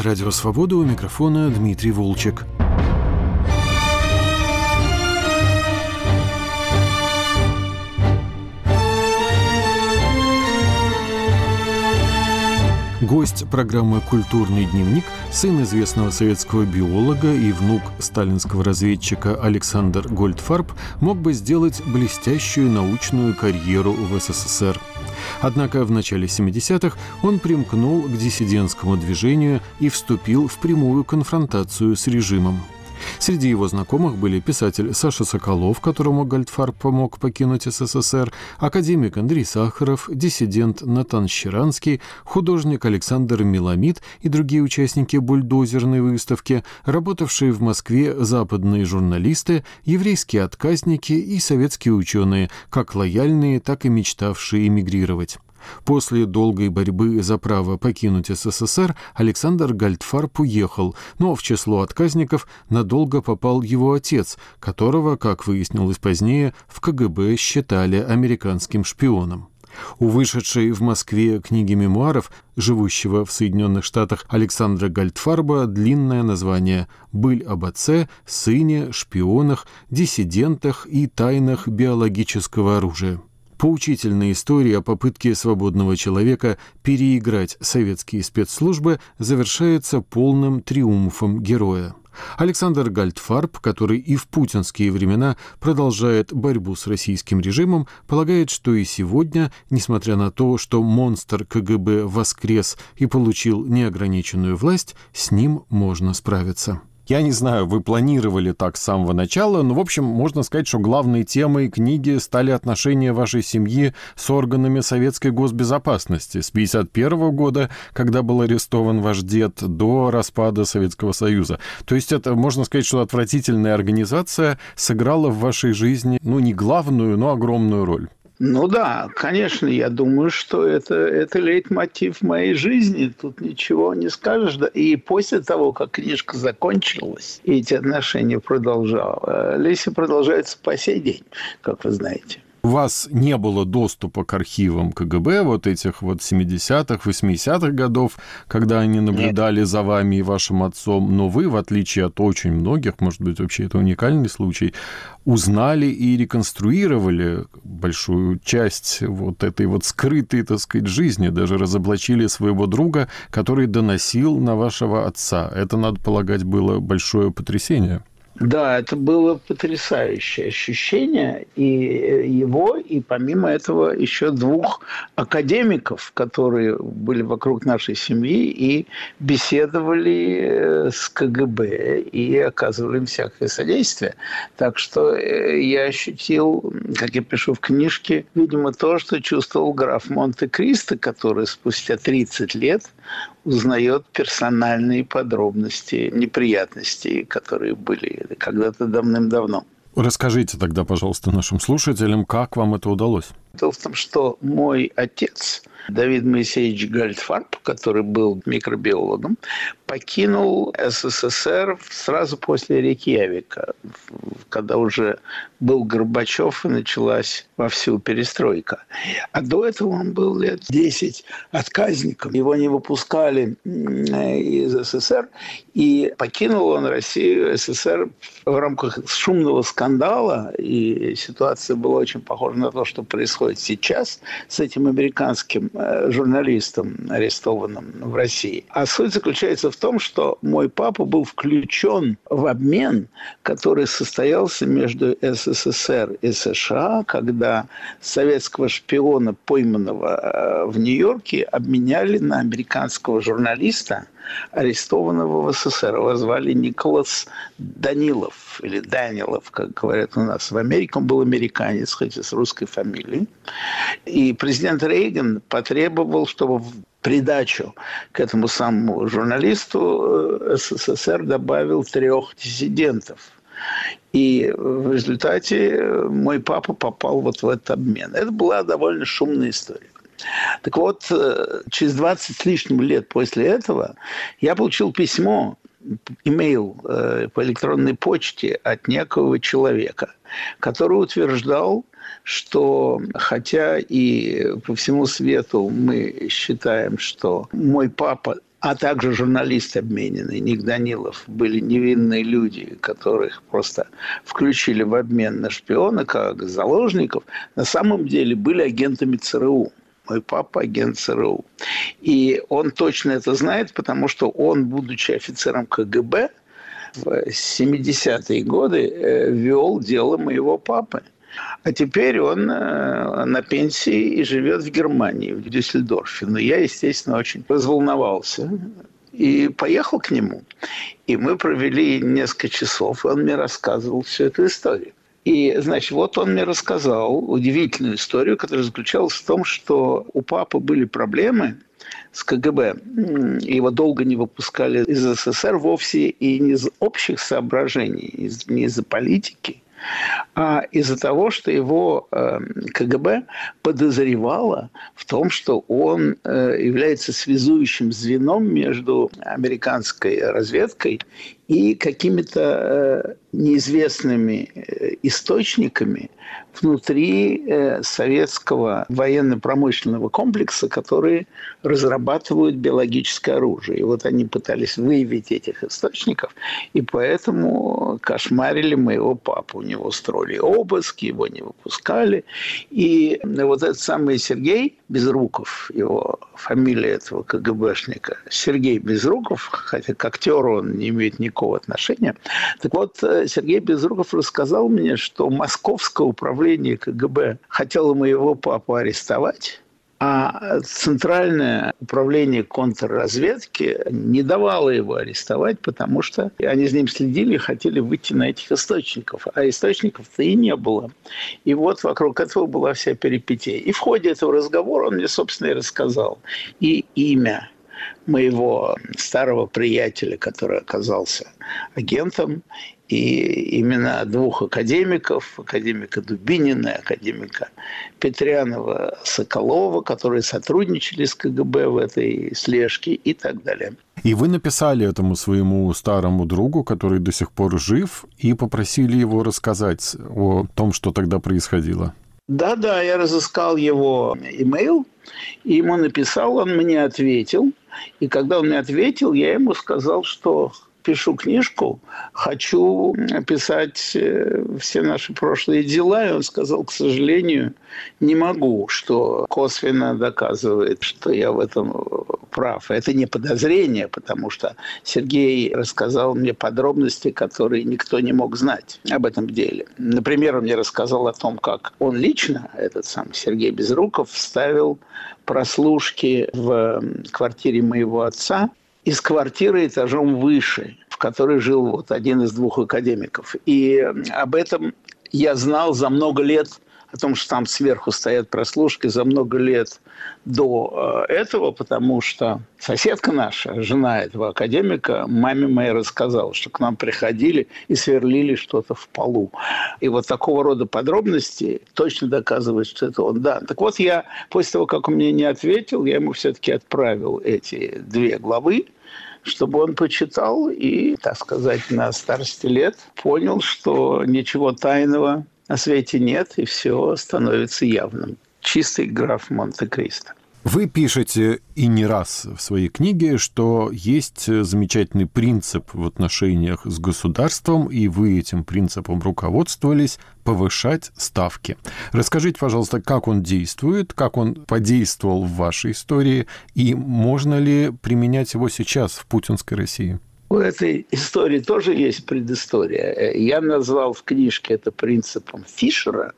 Радио Свобода у микрофона Дмитрий Волчек. Гость программы «Культурный дневник» сын известного советского биолога и внук сталинского разведчика Александр Гольдфарб мог бы сделать блестящую научную карьеру в СССР. Однако в начале 70-х он примкнул к диссидентскому движению и вступил в прямую конфронтацию с режимом. Среди его знакомых были писатель Саша Соколов, которому Гальдфарб помог покинуть СССР, академик Андрей Сахаров, диссидент Натан Щеранский, художник Александр Меламид и другие участники бульдозерной выставки, работавшие в Москве западные журналисты, еврейские отказники и советские ученые, как лояльные, так и мечтавшие эмигрировать. После долгой борьбы за право покинуть СССР Александр Гальдфарб уехал, но в число отказников надолго попал его отец, которого, как выяснилось позднее, в КГБ считали американским шпионом. У вышедшей в Москве книги мемуаров живущего в Соединенных Штатах Александра Гальдфарба длинное название «Быль об отце, сыне, шпионах, диссидентах и тайнах биологического оружия» поучительная история о попытке свободного человека переиграть советские спецслужбы завершается полным триумфом героя. Александр Гальдфарб, который и в путинские времена продолжает борьбу с российским режимом, полагает, что и сегодня, несмотря на то, что монстр КГБ воскрес и получил неограниченную власть, с ним можно справиться. Я не знаю, вы планировали так с самого начала, но, в общем, можно сказать, что главной темой книги стали отношения вашей семьи с органами советской госбезопасности с 1951 года, когда был арестован ваш дед, до распада Советского Союза. То есть это, можно сказать, что отвратительная организация сыграла в вашей жизни, ну, не главную, но огромную роль. Ну да, конечно, я думаю, что это, это лейтмотив моей жизни. Тут ничего не скажешь. Да. И после того, как книжка закончилась, и эти отношения продолжал, э, Леся продолжается по сей день, как вы знаете у вас не было доступа к архивам КГБ вот этих вот 70-х, 80-х годов, когда они наблюдали Нет. за вами и вашим отцом, но вы, в отличие от очень многих, может быть, вообще это уникальный случай, узнали и реконструировали большую часть вот этой вот скрытой, так сказать, жизни, даже разоблачили своего друга, который доносил на вашего отца. Это, надо полагать, было большое потрясение. Да, это было потрясающее ощущение и его, и помимо этого еще двух академиков, которые были вокруг нашей семьи и беседовали э, с КГБ и оказывали им всякое содействие. Так что э, я ощутил, как я пишу в книжке, видимо, то, что чувствовал граф Монте-Кристо, который спустя 30 лет узнает персональные подробности неприятностей, которые были когда-то давным-давно. Расскажите тогда, пожалуйста, нашим слушателям, как вам это удалось? Дело в том, что мой отец Давид Моисеевич Гальдфарб, который был микробиологом, покинул СССР сразу после Рейкьявика, когда уже был Горбачев и началась вовсю перестройка. А до этого он был лет 10 отказником. Его не выпускали из СССР, и покинул он Россию, СССР в рамках шумного скандала, и ситуация была очень похожа на то, что происходит сейчас с этим американским журналистом, арестованным в России. А суть заключается в том, что мой папа был включен в обмен, который состоялся между СССР и США, когда советского шпиона, пойманного э, в Нью-Йорке, обменяли на американского журналиста, арестованного в СССР. Его звали Николас Данилов, или Данилов, как говорят у нас. В Америке он был американец, хотя с русской фамилией. И президент Рейган потребовал, чтобы в придачу к этому самому журналисту э, СССР добавил трех диссидентов. И в результате мой папа попал вот в этот обмен. Это была довольно шумная история. Так вот, э, через 20 с лишним лет после этого я получил письмо, имейл э, по электронной почте от некого человека, который утверждал, что хотя и по всему свету мы считаем, что мой папа а также журналист обмененный, Ник Данилов, были невинные люди, которых просто включили в обмен на шпиона, как заложников, на самом деле были агентами ЦРУ. Мой папа агент ЦРУ. И он точно это знает, потому что он, будучи офицером КГБ, в 70-е годы э, вел дело моего папы. А теперь он э, на пенсии и живет в Германии, в Дюссельдорфе. Но я, естественно, очень разволновался и поехал к нему. И мы провели несколько часов, и он мне рассказывал всю эту историю. И, значит, вот он мне рассказал удивительную историю, которая заключалась в том, что у папы были проблемы с КГБ. Его долго не выпускали из СССР вовсе и не из общих соображений, не из-за политики, а из-за того, что его эм, КГБ подозревало в том, что он э, является связующим звеном между американской разведкой и какими-то э, неизвестными э, источниками внутри э, советского военно-промышленного комплекса, которые разрабатывают биологическое оружие. И вот они пытались выявить этих источников, и поэтому кошмарили моего папу. У него строили обыски, его не выпускали. И вот этот самый Сергей Безруков, его фамилия этого КГБшника, Сергей Безруков, хотя к актеру он не имеет никакого отношения. Так вот, э, Сергей Безруков рассказал мне, что московское управление КГБ хотело моего папу арестовать, а Центральное управление контрразведки не давало его арестовать, потому что они за ним следили и хотели выйти на этих источников. А источников-то и не было. И вот вокруг этого была вся перипетия. И в ходе этого разговора он мне, собственно, и рассказал. И имя моего старого приятеля, который оказался агентом, и именно двух академиков, академика Дубинина и академика Петрянова Соколова, которые сотрудничали с КГБ в этой слежке и так далее. И вы написали этому своему старому другу, который до сих пор жив, и попросили его рассказать о том, что тогда происходило. Да-да, я разыскал его имейл, и ему написал, он мне ответил. И когда он мне ответил, я ему сказал, что пишу книжку, хочу писать э, все наши прошлые дела. И он сказал, к сожалению, не могу, что косвенно доказывает, что я в этом прав. Это не подозрение, потому что Сергей рассказал мне подробности, которые никто не мог знать об этом деле. Например, он мне рассказал о том, как он лично, этот сам Сергей Безруков, вставил прослушки в квартире моего отца, из квартиры этажом выше, в которой жил вот один из двух академиков. И об этом я знал за много лет, о том, что там сверху стоят прослушки за много лет до э, этого, потому что соседка наша, жена этого академика, маме моей рассказала, что к нам приходили и сверлили что-то в полу. И вот такого рода подробности точно доказывают, что это он. Да. Так вот, я после того, как он мне не ответил, я ему все-таки отправил эти две главы, чтобы он почитал и, так сказать, на старости лет понял, что ничего тайного на свете нет, и все становится явным. Чистый граф Монте-Кристо. Вы пишете и не раз в своей книге, что есть замечательный принцип в отношениях с государством, и вы этим принципом руководствовались – повышать ставки. Расскажите, пожалуйста, как он действует, как он подействовал в вашей истории, и можно ли применять его сейчас в путинской России? У этой истории тоже есть предыстория. Я назвал в книжке это принципом Фишера.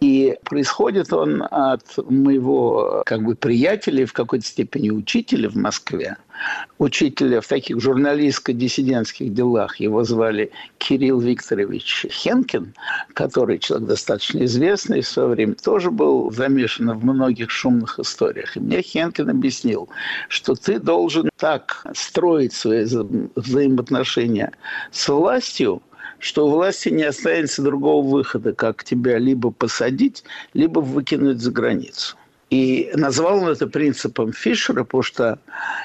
И происходит он от моего как бы приятеля, в какой-то степени учителя в Москве, учителя в таких журналистско-диссидентских делах. Его звали Кирилл Викторович Хенкин, который человек достаточно известный, в свое время тоже был замешан в многих шумных историях. И мне Хенкин объяснил, что ты должен так строить свои взаимоотношения с властью, что у власти не останется другого выхода, как тебя либо посадить, либо выкинуть за границу. И назвал он это принципом Фишера, потому что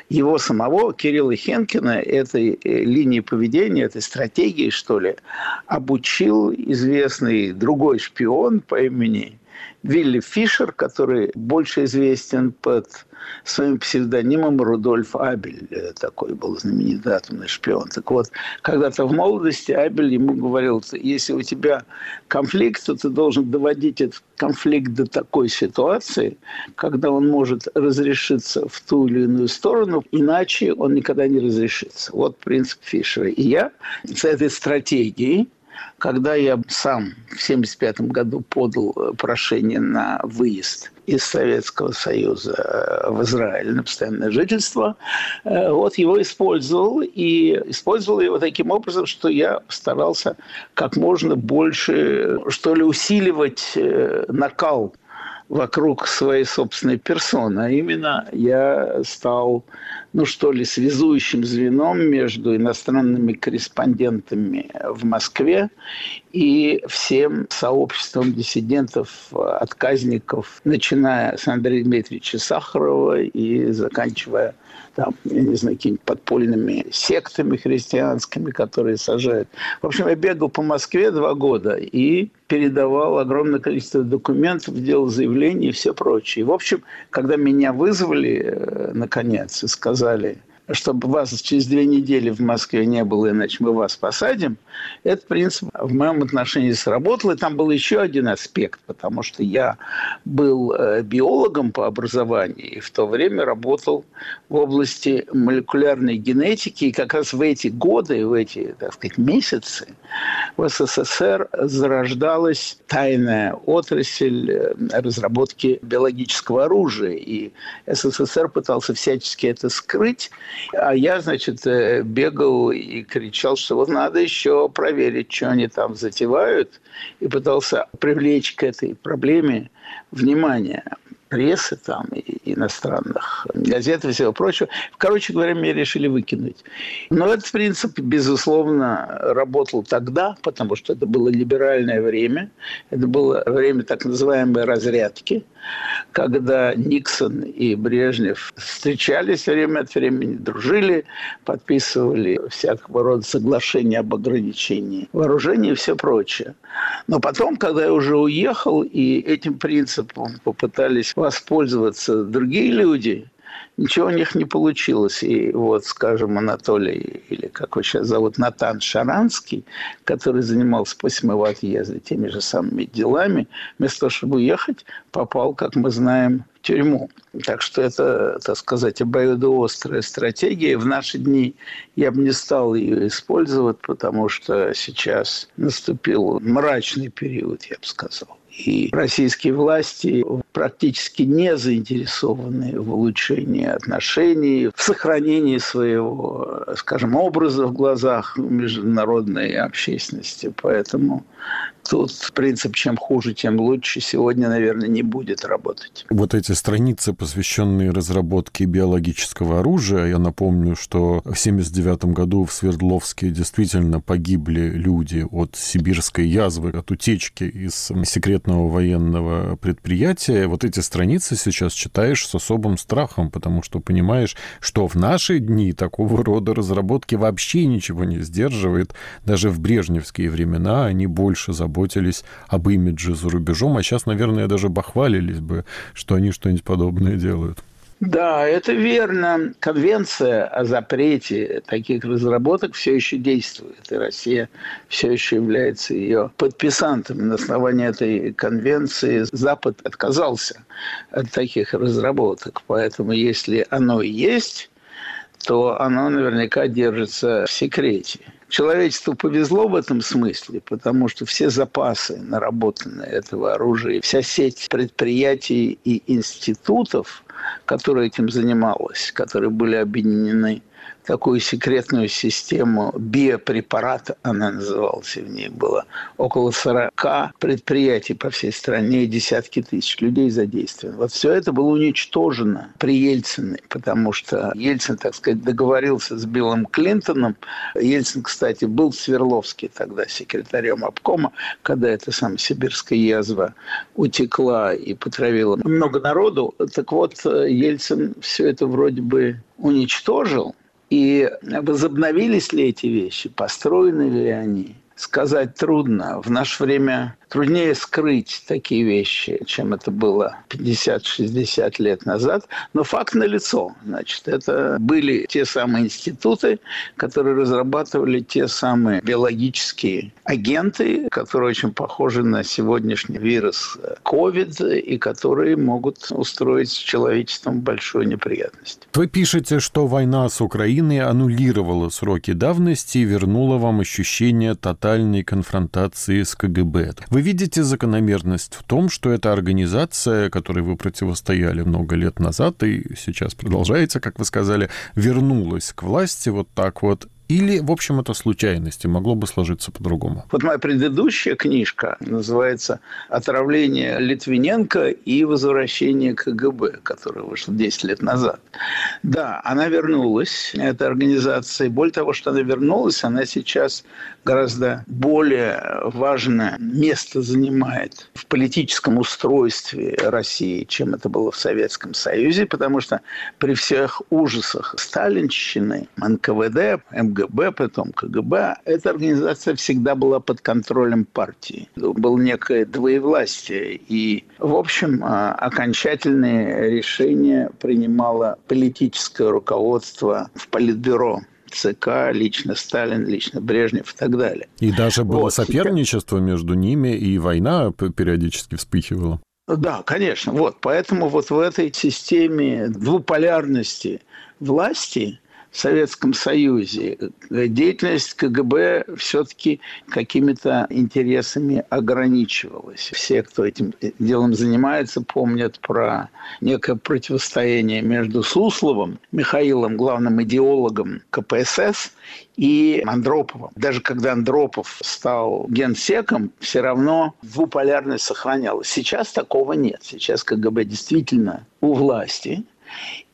его самого, Кирилла Хенкина, этой э, линии поведения, этой стратегии, что ли, обучил известный другой шпион по имени Вилли Фишер, который больше известен под своим псевдонимом Рудольф Абель. Э, такой был знаменитый атомный шпион. Так вот, когда-то в молодости Абель ему говорил, если у тебя конфликт, то ты должен доводить этот конфликт до такой ситуации, когда он может разрешиться в ту или иную сторону, иначе он никогда не разрешится. Вот принцип Фишера. И я с этой стратегией когда я сам в 1975 году подал э, прошение на выезд из Советского Союза э, в Израиль на постоянное жительство, э, вот его использовал. И использовал его таким образом, что я старался как можно больше, что ли, усиливать накал вокруг своей собственной персоны. А именно я стал, ну что ли, связующим звеном между иностранными корреспондентами в Москве и всем сообществом диссидентов, отказников, начиная с Андрея Дмитриевича Сахарова и заканчивая там, я не знаю, какими-нибудь подпольными сектами христианскими, которые сажают. В общем, я бегал по Москве два года и передавал огромное количество документов, делал заявления и все прочее. В общем, когда меня вызвали, э, наконец, и сказали – чтобы вас через две недели в Москве не было, иначе мы вас посадим, этот принцип в моем отношении сработал. И там был еще один аспект, потому что я был э, биологом по образованию и в то время работал в области молекулярной генетики. И как раз в эти годы, в эти, так сказать, месяцы в СССР зарождалась тайная отрасль э, разработки биологического оружия. И СССР пытался всячески это скрыть. А я, значит, э, бегал и кричал, что вот надо еще проверить, что они там затевают, и пытался привлечь к этой проблеме внимание прессы там, и иностранных газет и всего прочего. Короче говоря, меня решили выкинуть. Но этот принцип, безусловно, работал тогда, потому что это было либеральное время. Это было время так называемой разрядки, когда Никсон и Брежнев встречались время от времени, дружили, подписывали всякого рода соглашения об ограничении вооружений и все прочее. Но потом, когда я уже уехал, и этим принципом попытались воспользоваться другие люди, ничего у них не получилось. И вот, скажем, Анатолий, или как его сейчас зовут, Натан Шаранский, который занимался после моего отъезда теми же самыми делами, вместо того, чтобы уехать, попал, как мы знаем, в тюрьму. Так что это, так сказать, обоюдоострая стратегия. В наши дни я бы не стал ее использовать, потому что сейчас наступил мрачный период, я бы сказал. И российские власти практически не заинтересованы в улучшении отношений, в сохранении своего, скажем, образа в глазах международной общественности. Поэтому тут принцип «чем хуже, тем лучше» сегодня, наверное, не будет работать. Вот эти страницы, посвященные разработке биологического оружия, я напомню, что в 1979 году в Свердловске действительно погибли люди от сибирской язвы, от утечки из секретного военного предприятия. Вот эти страницы сейчас читаешь с особым страхом, потому что понимаешь, что в наши дни такого рода разработки вообще ничего не сдерживает. Даже в брежневские времена они больше заботились об имидже за рубежом, а сейчас, наверное, даже бахвалились бы, что они что-нибудь подобное делают. Да, это верно. Конвенция о запрете таких разработок все еще действует, и Россия все еще является ее подписантом. На основании этой конвенции Запад отказался от таких разработок. Поэтому, если оно есть, то оно наверняка держится в секрете. Человечеству повезло в этом смысле, потому что все запасы наработанные этого оружия, вся сеть предприятий и институтов, которые этим занималась, которые были объединены такую секретную систему биопрепарата, она называлась, в ней было около 40 предприятий по всей стране десятки тысяч людей задействованы. Вот все это было уничтожено при Ельцине, потому что Ельцин, так сказать, договорился с Биллом Клинтоном. Ельцин, кстати, был в Свердловске тогда секретарем обкома, когда эта самая сибирская язва утекла и потравила много народу. Так вот, Ельцин все это вроде бы уничтожил, и возобновились ли эти вещи, построены ли они, сказать трудно. В наше время труднее скрыть такие вещи, чем это было 50-60 лет назад. Но факт налицо. Значит, это были те самые институты, которые разрабатывали те самые биологические агенты, которые очень похожи на сегодняшний вирус COVID и которые могут устроить с человечеством большую неприятность. Вы пишете, что война с Украиной аннулировала сроки давности и вернула вам ощущение тотальной конфронтации с КГБ. Вы видите закономерность в том, что эта организация, которой вы противостояли много лет назад и сейчас продолжается, как вы сказали, вернулась к власти вот так вот или, в общем, это случайности, могло бы сложиться по-другому? Вот моя предыдущая книжка называется «Отравление Литвиненко и возвращение КГБ», которая вышла 10 лет назад. Да, она вернулась, эта организация. И более того, что она вернулась, она сейчас гораздо более важное место занимает в политическом устройстве России, чем это было в Советском Союзе, потому что при всех ужасах сталинщины, НКВД, МГБ, КГБ, потом КГБ, эта организация всегда была под контролем партии. Было некое двоевластие. И, в общем, а, окончательные решения принимало политическое руководство в Политбюро. ЦК, лично Сталин, лично Брежнев и так далее. И даже было вот. соперничество между ними, и война периодически вспыхивала. Да, конечно. Вот. Поэтому вот в этой системе двуполярности власти Советском Союзе деятельность КГБ все-таки какими-то интересами ограничивалась. Все, кто этим делом занимается, помнят про некое противостояние между Сусловым, Михаилом, главным идеологом КПСС, и Андроповым. Даже когда Андропов стал генсеком, все равно двуполярность сохранялась. Сейчас такого нет. Сейчас КГБ действительно у власти.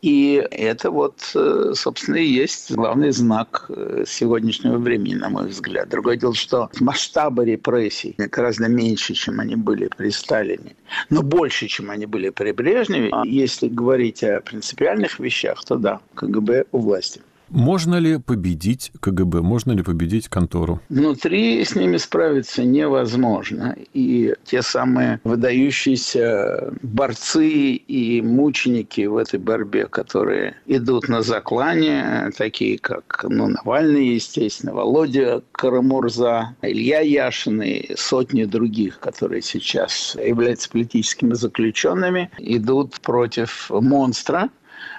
И это вот, э, собственно, и есть главный знак э, сегодняшнего времени, на мой взгляд. Другое дело, что масштабы репрессий гораздо меньше, чем они были при Сталине, но больше, чем они были при Брежневе. А если говорить о принципиальных вещах, то да, КГБ у власти. Можно ли победить КГБ? Можно ли победить контору? Внутри с ними справиться невозможно. И те самые выдающиеся борцы и мученики в этой борьбе, которые идут на заклане, такие как ну, Навальный, естественно, Володя Карамурза, Илья Яшин и сотни других, которые сейчас являются политическими заключенными, идут против монстра,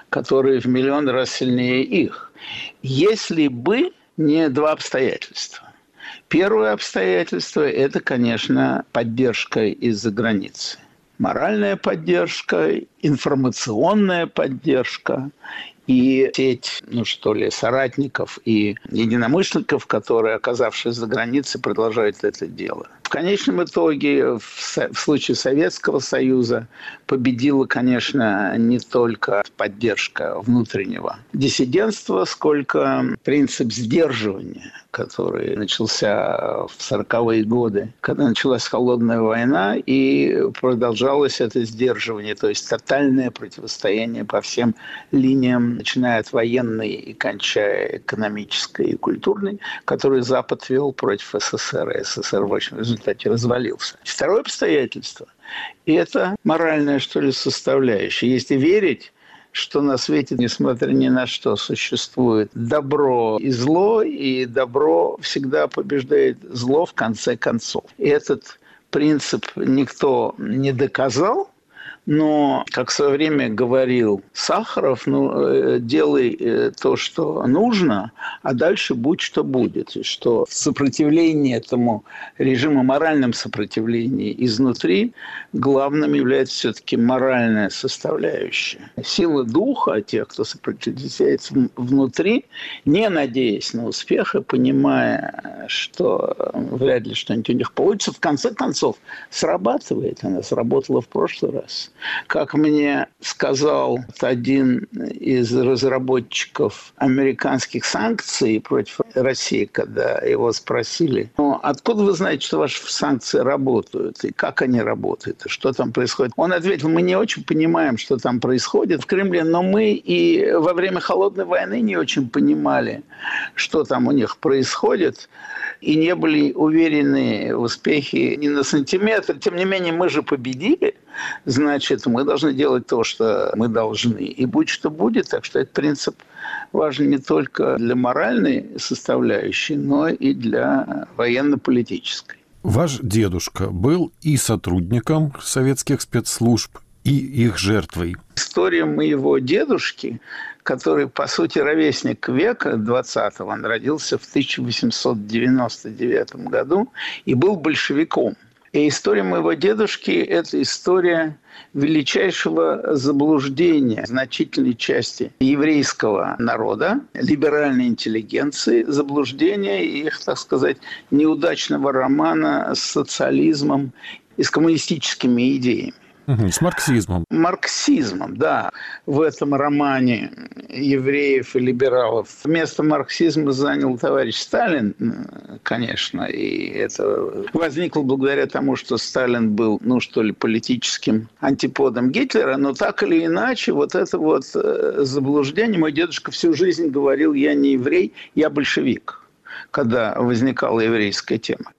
который в миллион раз сильнее их. Если бы не два обстоятельства. Первое обстоятельство – это, конечно, поддержка из-за границы. Моральная поддержка, информационная поддержка и сеть, ну что ли, соратников и единомышленников, которые, оказавшись за границей, продолжают это дело. В конечном итоге, в, в случае Советского Союза, победила, конечно, не только поддержка внутреннего диссидентства, сколько принцип сдерживания, который начался в 40-е годы, когда началась холодная война, и продолжалось это сдерживание, то есть тотальное противостояние по всем линиям, начиная от военной и кончая экономической и культурной, который Запад вел против СССР, СССР в общем результате развалился. Второе обстоятельство – это моральная, что ли, составляющая. Если верить что на свете, несмотря ни на что, существует добро и зло, и добро всегда побеждает зло в конце концов. И этот принцип никто не доказал, но, как в свое время говорил Сахаров, ну, э, делай э, то, что нужно, а дальше будь что будет. И что сопротивление этому режиму, моральном сопротивлении изнутри, главным является все-таки моральная составляющая. Сила духа тех, кто сопротивляется внутри, не надеясь на успех и понимая, что вряд ли что-нибудь у них получится, в конце концов срабатывает. Она сработала в прошлый раз Как мне сказал один из разработчиков американских санкций против России, когда его спросили, ну, откуда вы знаете, что ваши санкции работают, и как они работают, и что там происходит? Он ответил, мы не очень понимаем, что там происходит в Кремле, но мы и во время Холодной войны не очень понимали, что там у них происходит и не были уверены в успехе ни на сантиметр. Тем не менее, мы же победили, значит, мы должны делать то, что мы должны. И будь что будет, так что этот принцип важен не только для моральной составляющей, но и для военно-политической. Ваш дедушка был и сотрудником советских спецслужб, и их жертвой. История моего дедушки который, по сути, ровесник века 20-го. Он родился в 1899 году и был большевиком. И история моего дедушки – это история величайшего заблуждения значительной части еврейского народа, либеральной интеллигенции, заблуждения их, так сказать, неудачного романа с социализмом и с коммунистическими идеями. С марксизмом. Марксизмом, да. В этом романе евреев и либералов место марксизма занял товарищ Сталин, конечно, и это возникло благодаря тому, что Сталин был, ну что ли, политическим антиподом Гитлера, но так или иначе, вот это вот э, заблуждение, мой дедушка всю жизнь говорил, я не еврей, я большевик когда возникала еврейская тема.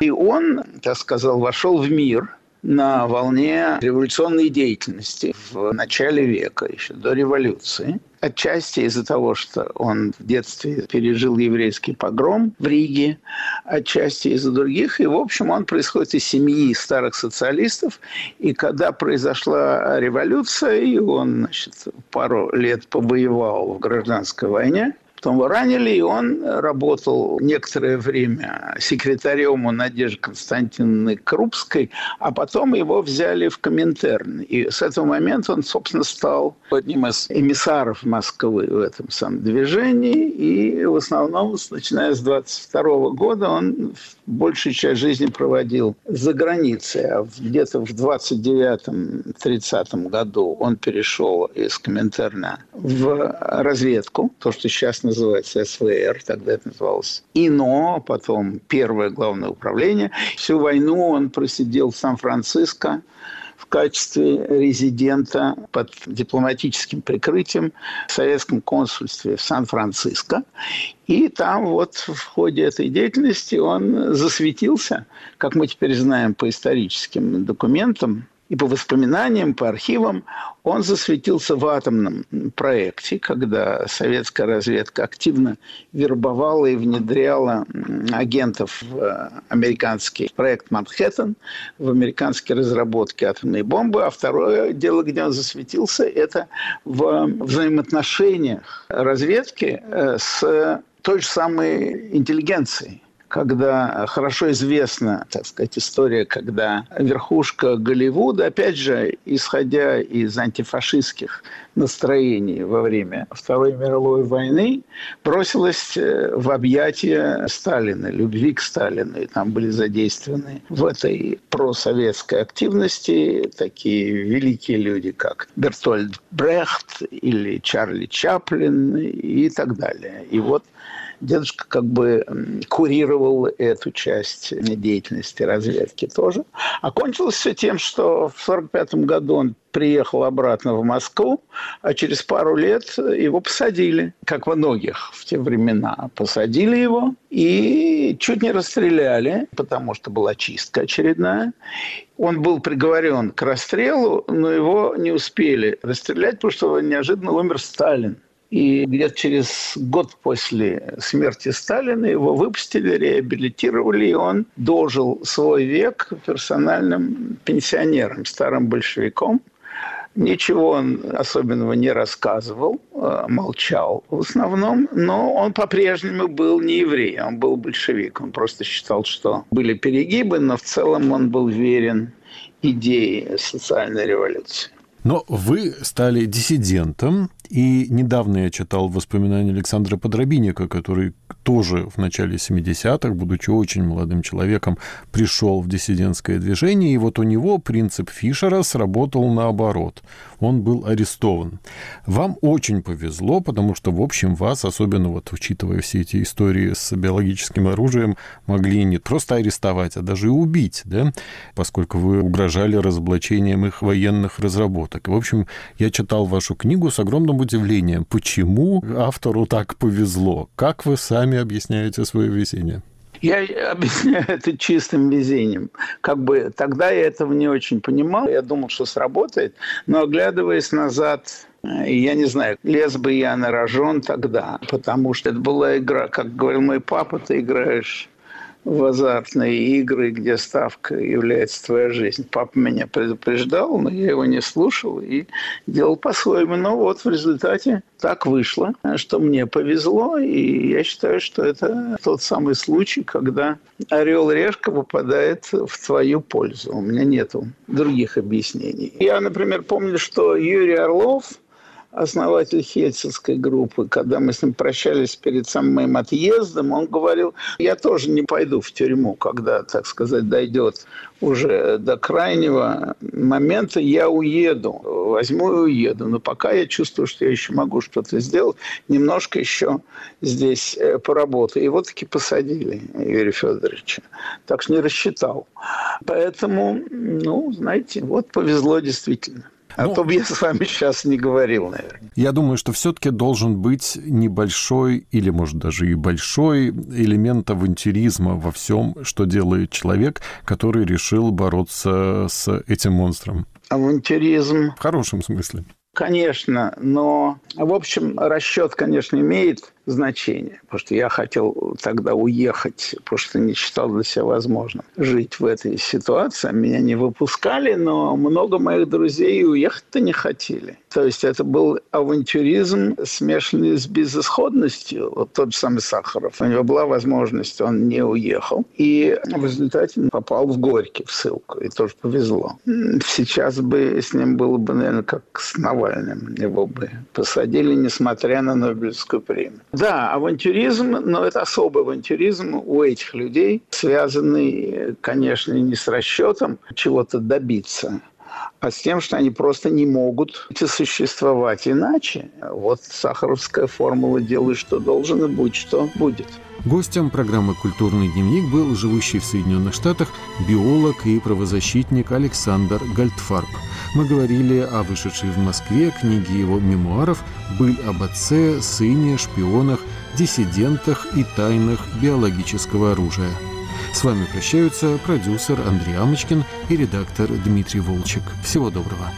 И он, так сказал, вошел в мир – на волне революционной деятельности в начале века, еще до революции. Отчасти из-за того, что он в детстве пережил еврейский погром в Риге, отчасти из-за других. И, в общем, он происходит из семьи старых социалистов. И когда произошла революция, и он значит, пару лет побоевал в гражданской войне, Потом его ранили, и он работал некоторое время секретарем у Надежды Константиновны Крупской, а потом его взяли в Коминтерн. И с этого момента он, собственно, стал одним из эмиссаров Москвы в этом самом движении. И в основном, начиная с 22 года, он большую часть жизни проводил за границей. А где-то в 29-30 году он перешел из Коминтерна в разведку, то, что сейчас называется СВР, тогда это называлось ИНО, потом Первое главное управление. Всю войну он просидел в Сан-Франциско, в качестве резидента под дипломатическим прикрытием в советском консульстве в Сан-Франциско. И там вот в ходе этой деятельности он засветился, как мы теперь знаем по историческим документам, и по воспоминаниям, по архивам, он засветился в атомном проекте, когда советская разведка активно вербовала и внедряла агентов в американский проект «Манхэттен», в американские разработки атомной бомбы. А второе дело, где он засветился, это в взаимоотношениях разведки э, с той же самой интеллигенцией когда хорошо известна, так сказать, история, когда верхушка Голливуда, опять же, исходя из антифашистских настроений во время Второй мировой войны, бросилась э, в объятия Сталина, любви к Сталину. И там были задействованы в этой просоветской активности такие великие люди, как Бертольд Брехт или Чарли Чаплин и так далее. И вот дедушка как бы курировал эту часть деятельности разведки тоже. Окончилось все тем, что в 1945 году он приехал обратно в Москву, а через пару лет его посадили, как многих в те времена. Посадили его и чуть не расстреляли, потому что была чистка очередная. Он был приговорен к расстрелу, но его не успели расстрелять, потому что неожиданно умер Сталин. И где-то через год после смерти Сталина его выпустили, реабилитировали, и он дожил свой век персональным пенсионером, старым большевиком. Ничего он особенного не рассказывал, э, молчал в основном, но он по-прежнему был не еврей, он был большевик. Он просто считал, что были перегибы, но в целом он был верен идее социальной революции. Но вы стали диссидентом И недавно я читал воспоминания Александра Подробинника, который тоже в начале 70-х, будучи очень молодым человеком, пришел в диссидентское движение, и вот у него принцип Фишера сработал наоборот. Он был арестован. Вам очень повезло, потому что, в общем, вас, особенно вот учитывая все эти истории с биологическим оружием, могли не просто арестовать, а даже и убить, да, поскольку вы угрожали разоблачением их военных разработок. В общем, я читал вашу книгу с огромным удивлением. Почему автору так повезло? Как вы сами объясняете свое везение? Я объясняю это чистым везением. Как бы тогда я этого не очень понимал. Я думал, что сработает. Но оглядываясь назад, э, я не знаю, лез бы я на рожон тогда, потому что это была игра, как говорил мой папа, ты играешь в азартные игры, где ставка является твоя жизнь. Папа меня предупреждал, но я его не слушал и делал по-своему. Но вот в результате так вышло, что мне повезло, и я считаю, что это тот самый случай, когда орел решка попадает в твою пользу. У меня нет других объяснений. Я, например, помню, что Юрий Орлов – основатель Хельсинской группы, когда мы с ним прощались перед самым моим отъездом, он говорил, я тоже не пойду в тюрьму, когда, так сказать, дойдет уже до крайнего момента, я уеду, возьму и уеду. Но пока я чувствую, что я еще могу что-то сделать, немножко еще здесь э, поработаю. И вот таки посадили Юрия Федоровича. Так что не рассчитал. Поэтому, ну, знаете, вот повезло действительно. А ну, то бы я с вами сейчас не говорил, наверное. Я думаю, что все-таки должен быть небольшой или, может, даже и большой элемент авантюризма во всем, что делает человек, который решил бороться с этим монстром. Авантюризм. В хорошем смысле. Конечно, но, в общем, расчет, конечно, имеет значение, потому что я хотел тогда уехать, потому что не считал для себя возможным жить в этой ситуации. Меня не выпускали, но много моих друзей уехать-то не хотели. То есть это был авантюризм, смешанный с безысходностью. Вот тот же самый Сахаров. У него была возможность, он не уехал. И в результате попал в Горький, в ссылку. И тоже повезло. Сейчас бы с ним было бы, наверное, как с Навальным. Его бы посадили, несмотря на Нобелевскую премию. Да, авантюризм, но это особый авантюризм у этих людей, связанный, конечно, не с расчетом чего-то добиться, а с тем, что они просто не могут существовать иначе. Вот сахаровская формула «делай, что должен, и будь, что будет». Гостем программы «Культурный дневник» был живущий в Соединенных Штатах биолог и правозащитник Александр Гальтфарб. Мы говорили о вышедшей в Москве книге его мемуаров «Быль об отце, сыне, шпионах, диссидентах и тайнах биологического оружия». С вами прощаются продюсер Андрей Амочкин и редактор Дмитрий Волчек. Всего доброго.